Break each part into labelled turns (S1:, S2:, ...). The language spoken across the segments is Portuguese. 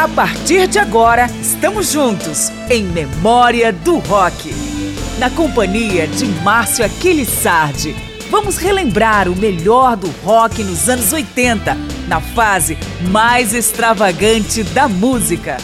S1: A partir de agora, estamos juntos em Memória do Rock. Na companhia de Márcio Aquiles Sardi, vamos relembrar o melhor do rock nos anos 80, na fase mais extravagante da música.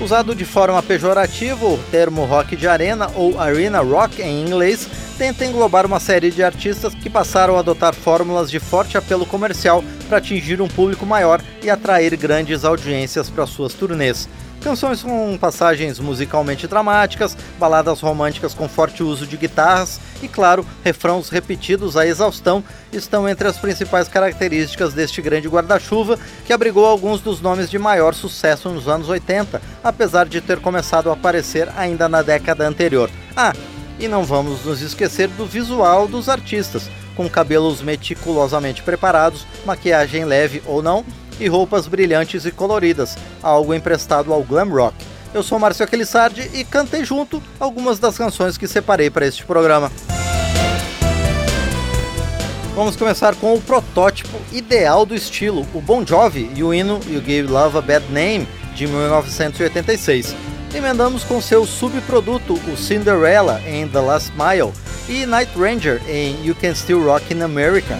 S2: Usado de forma pejorativa, o termo rock de arena ou arena rock em inglês tenta englobar uma série de artistas que passaram a adotar fórmulas de forte apelo comercial para atingir um público maior e atrair grandes audiências para suas turnês. Canções com passagens musicalmente dramáticas, baladas românticas com forte uso de guitarras e, claro, refrãos repetidos à exaustão estão entre as principais características deste grande guarda-chuva que abrigou alguns dos nomes de maior sucesso nos anos 80, apesar de ter começado a aparecer ainda na década anterior. Ah, e não vamos nos esquecer do visual dos artistas, com cabelos meticulosamente preparados, maquiagem leve ou não e roupas brilhantes e coloridas, algo emprestado ao glam rock. Eu sou Márcio Aquilissardi e cantei junto algumas das canções que separei para este programa. Vamos começar com o protótipo ideal do estilo, o Bon Jovi e o hino You Gave Love a Bad Name, de 1986 emendamos com seu subproduto, o Cinderella em The Last Mile e Night Ranger em You Can Still Rock in America.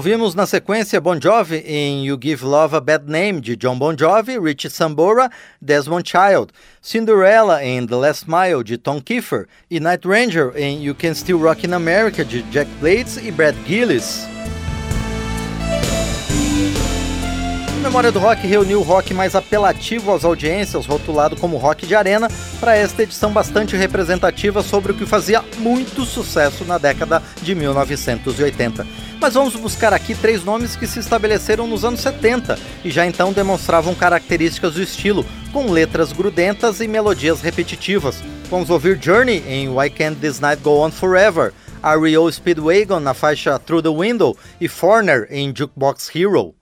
S2: Ouvimos na sequência Bon Jovi em You Give Love a Bad Name, de John Bon Jovi, Richie Sambora, Desmond Child, Cinderella em The Last Mile, de Tom Kiefer, e Night Ranger em You Can Still Rock in America, de Jack Blades e Brad Gillis. Memória do Rock reuniu o rock mais apelativo às audiências, rotulado como rock de arena, para esta edição bastante representativa sobre o que fazia muito sucesso na década de 1980. Mas vamos buscar aqui três nomes que se estabeleceram nos anos 70 e já então demonstravam características do estilo, com letras grudentas e melodias repetitivas. Vamos ouvir Journey em Why Can't This Night Go On Forever, REO Speedwagon na faixa Through the Window e Foreigner em Jukebox Hero.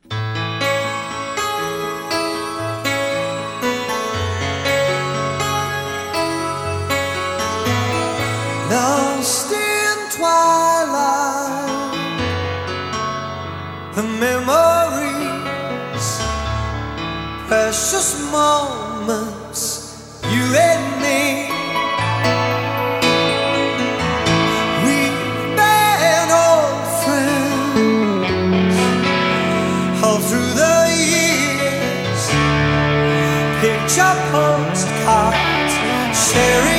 S3: The memories, precious moments, you and me. We've been old friends all through the years. Picture postcards, sharing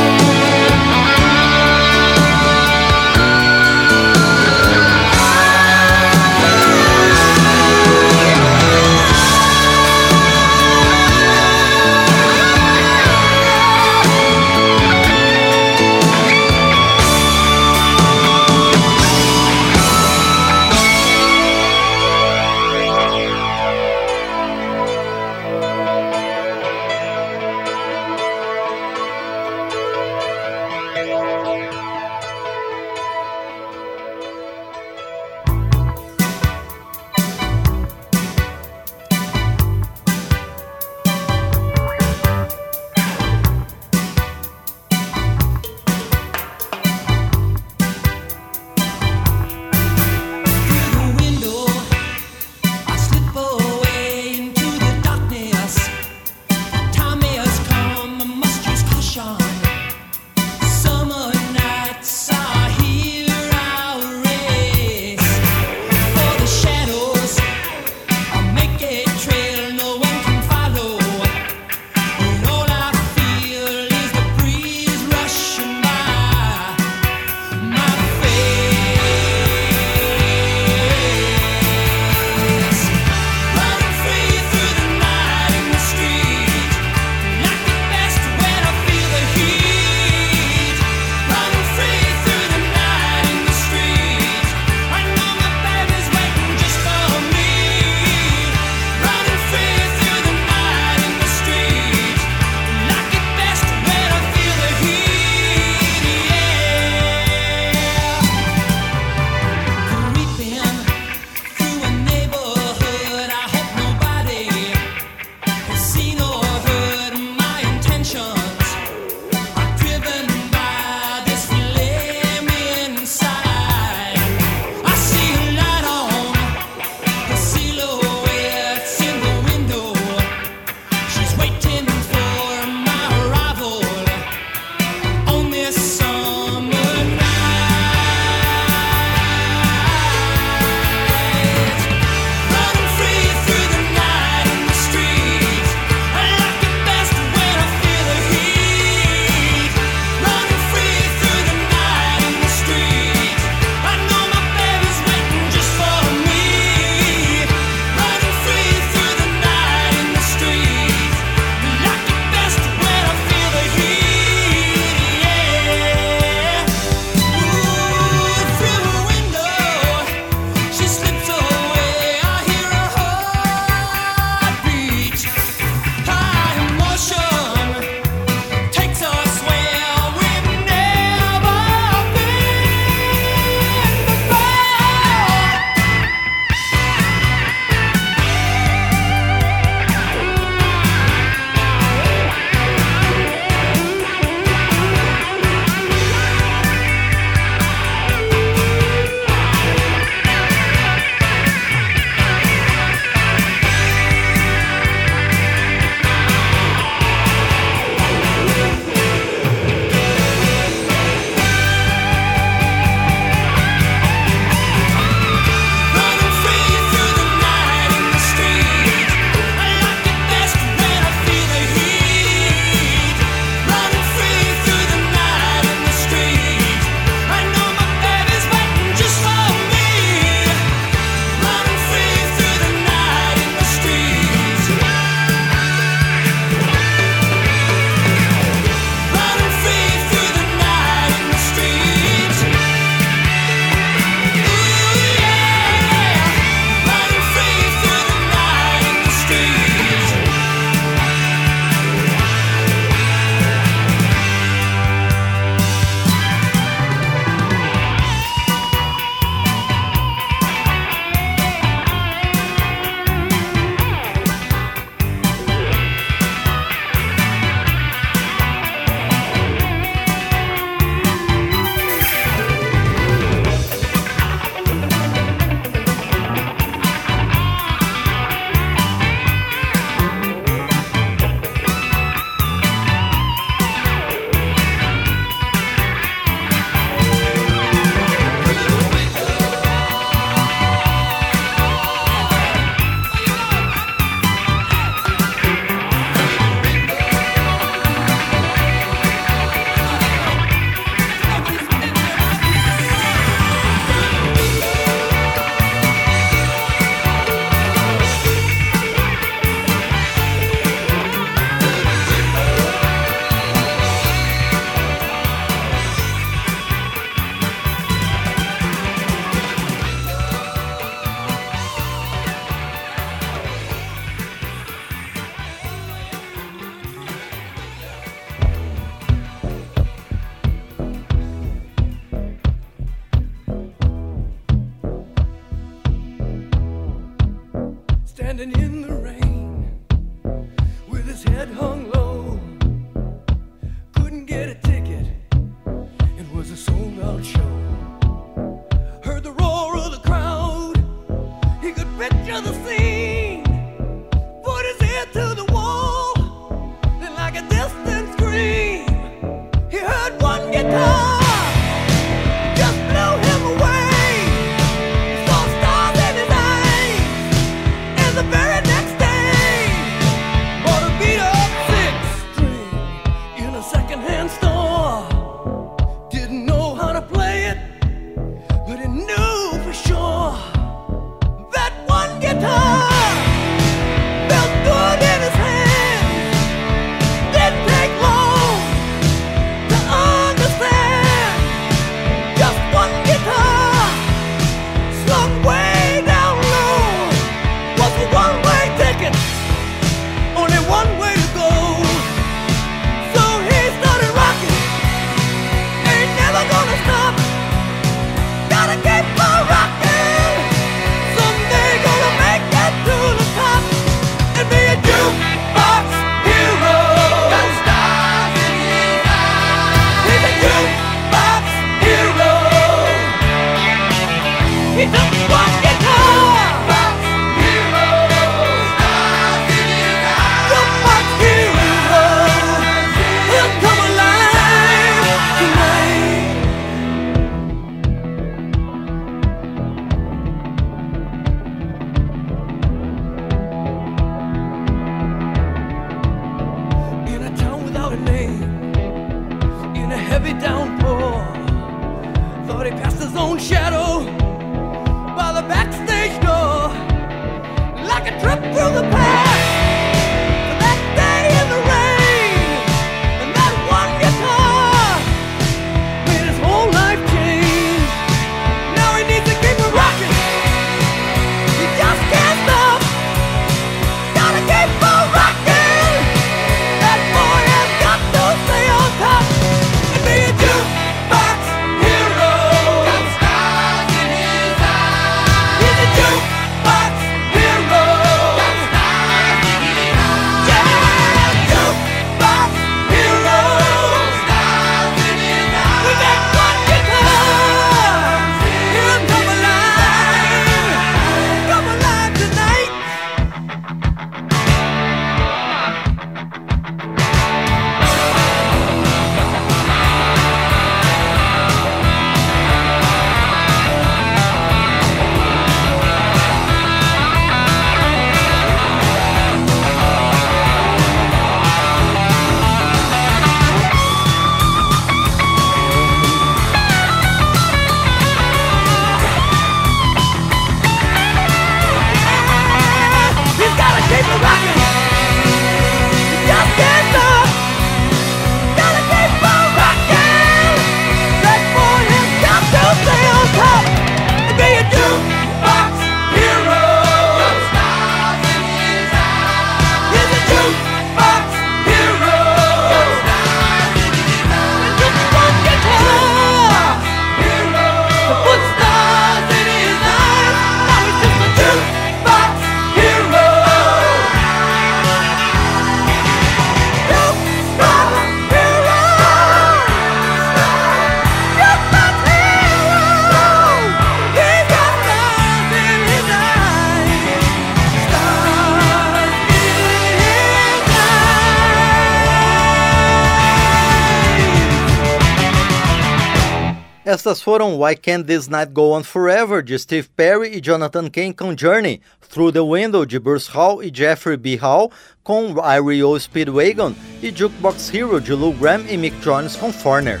S2: Estas foram Why Can't This Night Go On Forever, de Steve Perry e Jonathan Kane com Journey, Through the Window, de Bruce Hall e Jeffrey B. Hall, com I.R.E.O. Speedwagon e Jukebox Hero, de Lou Graham e Mick Jones com Forner.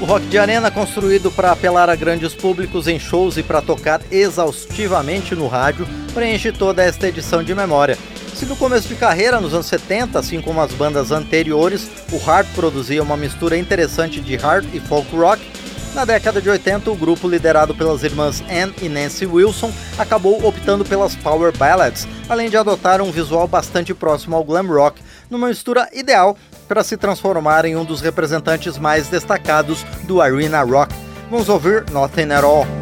S2: O rock de arena, construído para apelar a grandes públicos em shows e para tocar exaustivamente no rádio, preenche toda esta edição de memória. Se no começo de carreira, nos anos 70, assim como as bandas anteriores, o hard produzia uma mistura interessante de hard e folk rock, na década de 80, o grupo liderado pelas irmãs Anne e Nancy Wilson acabou optando pelas power ballads, além de adotar um visual bastante próximo ao glam rock, numa mistura ideal para se transformar em um dos representantes mais destacados do arena rock. Vamos ouvir Nothing at All.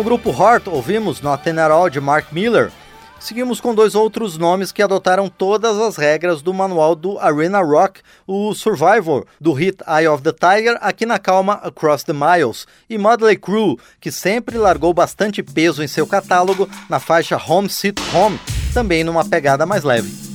S3: Com o grupo Heart, ouvimos Nothing At All de Mark Miller. Seguimos com dois outros nomes que adotaram todas as regras do manual do Arena Rock, o Survivor, do hit Eye of the Tiger, aqui na calma Across the Miles, e Mudley Crew, que sempre largou bastante peso em seu catálogo na faixa Home Sweet Home, também numa pegada mais leve.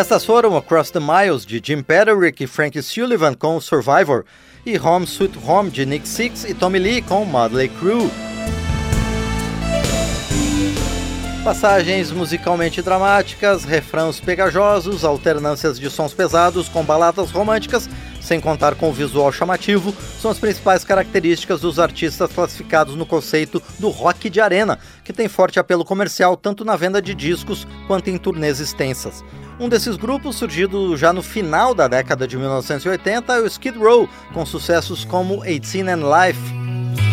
S2: Estas foram Across the Miles de Jim Patrick e Frank Sullivan com Survivor e Home Sweet Home de Nick Six e Tommy Lee com Motley Crew. Passagens musicalmente dramáticas, refrãos pegajosos, alternâncias de sons pesados com baladas românticas sem contar com o visual chamativo, são as principais características dos artistas classificados no conceito do rock de arena, que tem forte apelo comercial tanto na venda de discos quanto em turnês extensas. Um desses grupos, surgido já no final da década de 1980, é o Skid Row, com sucessos como 18 and Life.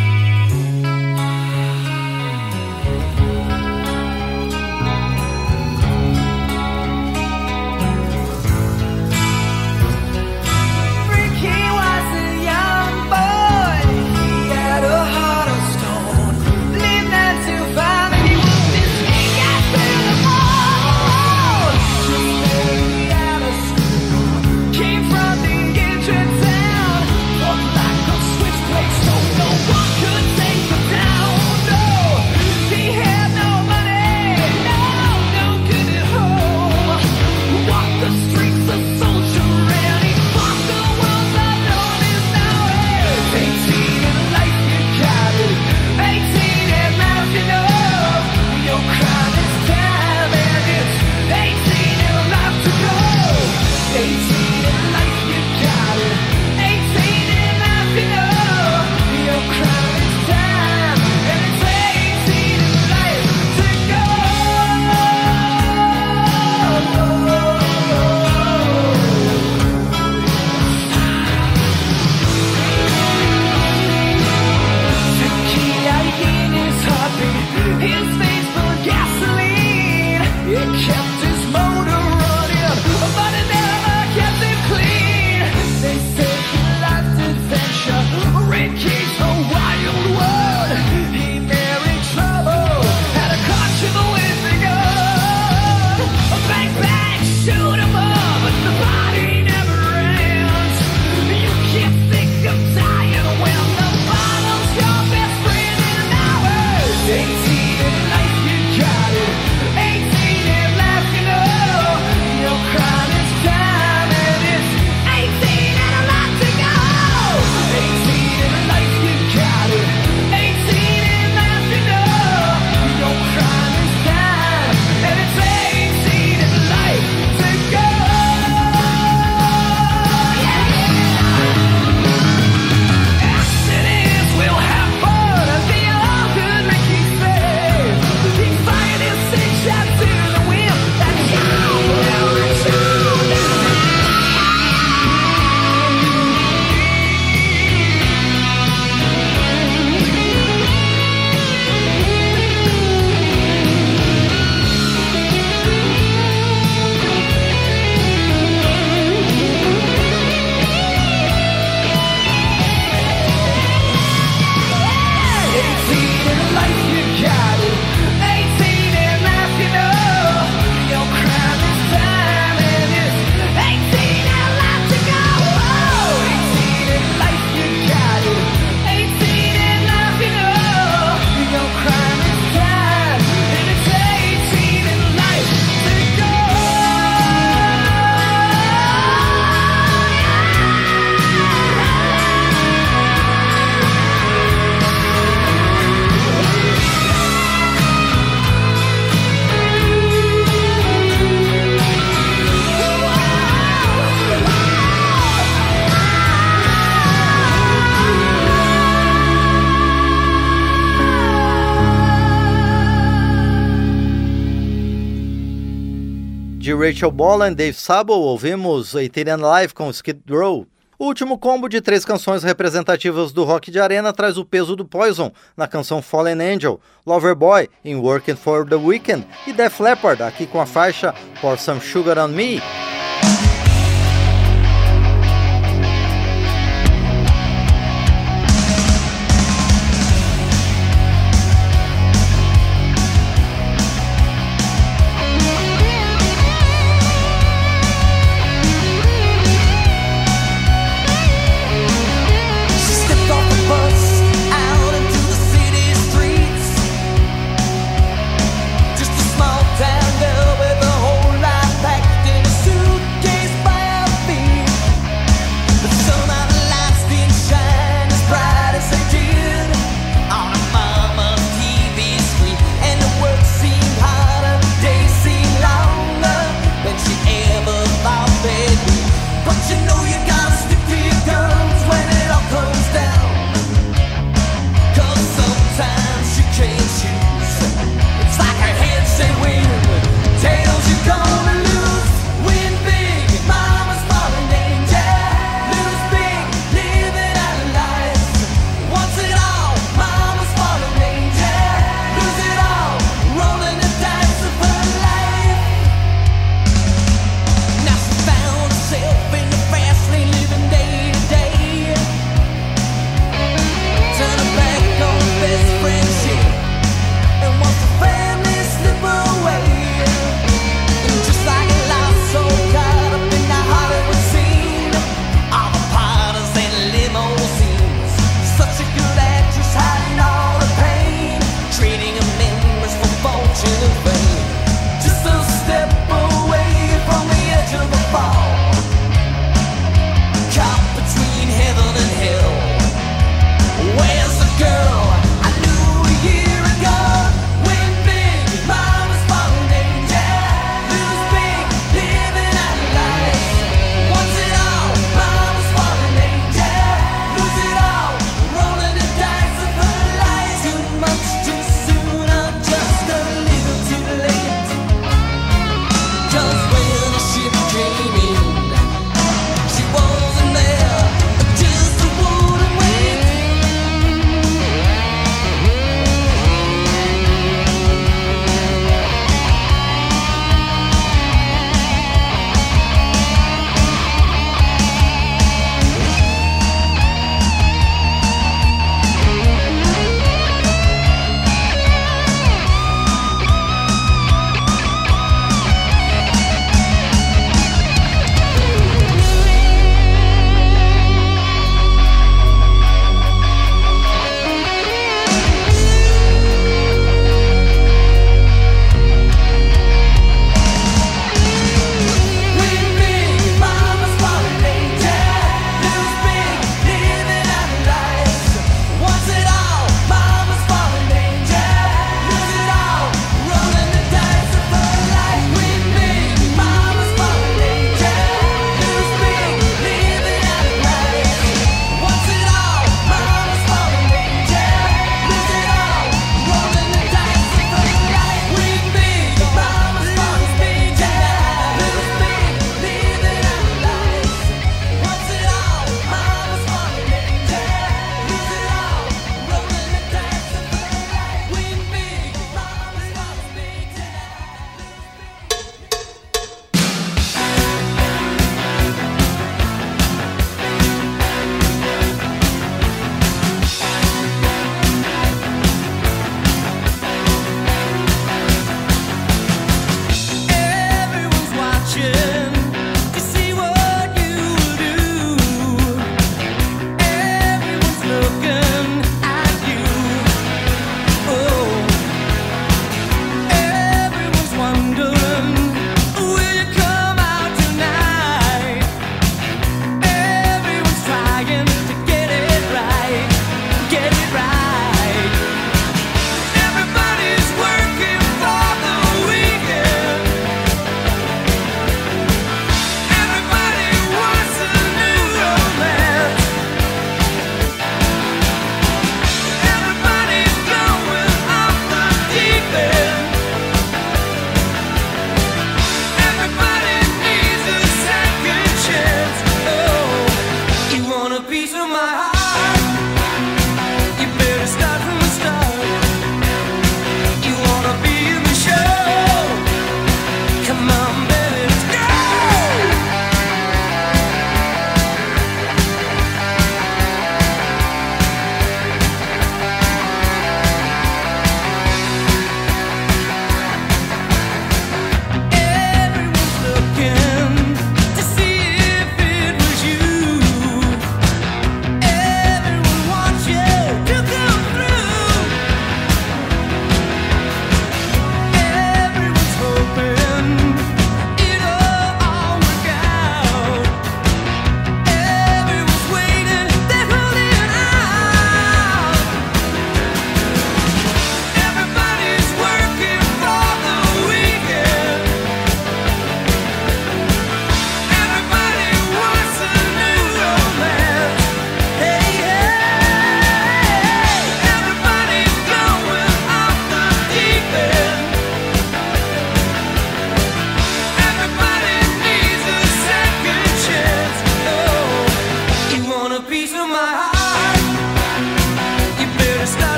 S4: Rachel Bolan e Dave Sabo, ouvimos Italian Live com Skid Row. O último combo de três canções representativas do rock de arena traz o peso do Poison na canção Fallen Angel, Loverboy em Working for the Weekend e Def Leppard aqui com a faixa Pour Some Sugar on Me.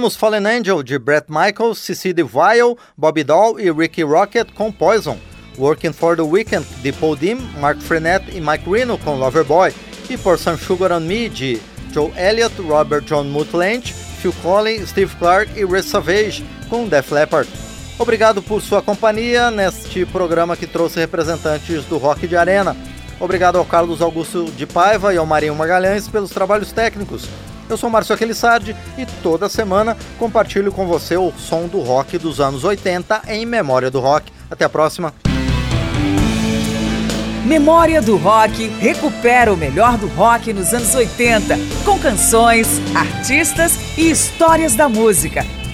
S2: Ouvimos Fallen Angel de Brett Michaels, Cissy DeVille, Bobby Doll e Ricky Rocket com Poison. Working for the Weekend de Paul Dim, Mark Frenette e Mike Reno com Loverboy. E Pour Some Sugar on Me de Joe Elliott, Robert John Mutland, Phil Collins, Steve Clark e Red Savage com Def Leppard. Obrigado por sua companhia neste programa que trouxe representantes do rock de arena. Obrigado ao Carlos Augusto de Paiva e ao Marinho Magalhães pelos trabalhos técnicos. Eu sou Márcio Aquilissardi e toda semana compartilho com você o som do rock dos anos 80 em Memória do Rock. Até a próxima.
S1: Memória do Rock recupera o melhor do rock nos anos 80, com canções, artistas e histórias da música.